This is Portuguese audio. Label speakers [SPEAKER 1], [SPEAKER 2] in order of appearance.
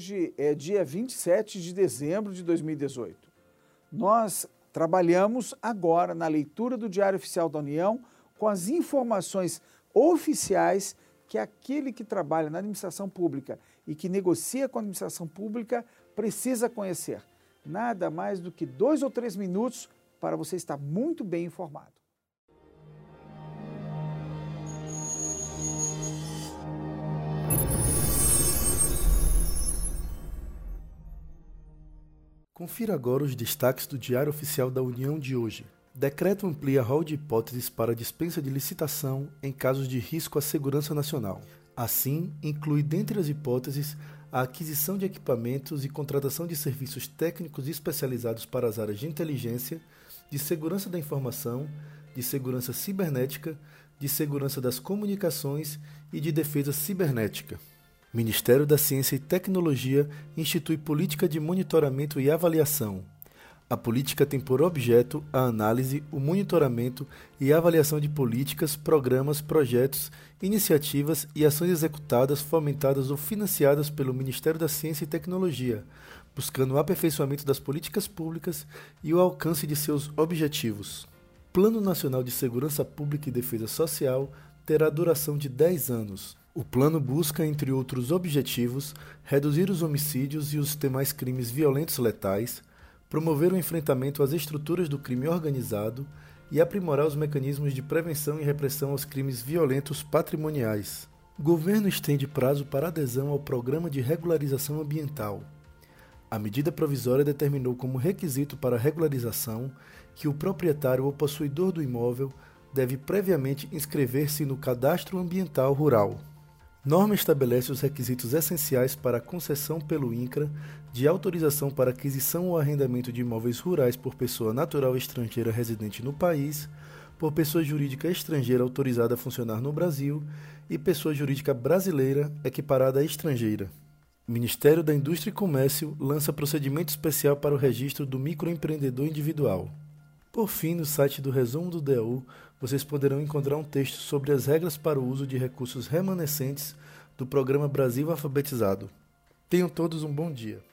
[SPEAKER 1] Hoje é dia 27 de dezembro de 2018. Nós trabalhamos agora na leitura do Diário Oficial da União com as informações oficiais que aquele que trabalha na administração pública e que negocia com a administração pública precisa conhecer. Nada mais do que dois ou três minutos para você estar muito bem informado.
[SPEAKER 2] Confira agora os destaques do Diário Oficial da União de hoje. Decreto amplia rol de hipóteses para dispensa de licitação em casos de risco à segurança nacional. Assim, inclui dentre as hipóteses a aquisição de equipamentos e contratação de serviços técnicos especializados para as áreas de inteligência, de segurança da informação, de segurança cibernética, de segurança das comunicações e de defesa cibernética. Ministério da Ciência e Tecnologia institui política de monitoramento e avaliação. A política tem por objeto a análise, o monitoramento e avaliação de políticas, programas, projetos, iniciativas e ações executadas, fomentadas ou financiadas pelo Ministério da Ciência e Tecnologia, buscando o aperfeiçoamento das políticas públicas e o alcance de seus objetivos. Plano Nacional de Segurança Pública e Defesa Social terá duração de 10 anos. O plano busca, entre outros objetivos, reduzir os homicídios e os demais crimes violentos letais, promover o enfrentamento às estruturas do crime organizado e aprimorar os mecanismos de prevenção e repressão aos crimes violentos patrimoniais. O governo estende prazo para adesão ao Programa de Regularização Ambiental. A medida provisória determinou como requisito para regularização que o proprietário ou possuidor do imóvel deve previamente inscrever-se no Cadastro Ambiental Rural. Norma estabelece os requisitos essenciais para a concessão pelo INCRA de autorização para aquisição ou arrendamento de imóveis rurais por pessoa natural estrangeira residente no país, por pessoa jurídica estrangeira autorizada a funcionar no Brasil e pessoa jurídica brasileira equiparada a estrangeira. O Ministério da Indústria e Comércio lança procedimento especial para o registro do microempreendedor individual. Por fim, no site do Resumo do DAU, vocês poderão encontrar um texto sobre as regras para o uso de recursos remanescentes do programa Brasil Alfabetizado. Tenham todos um bom dia.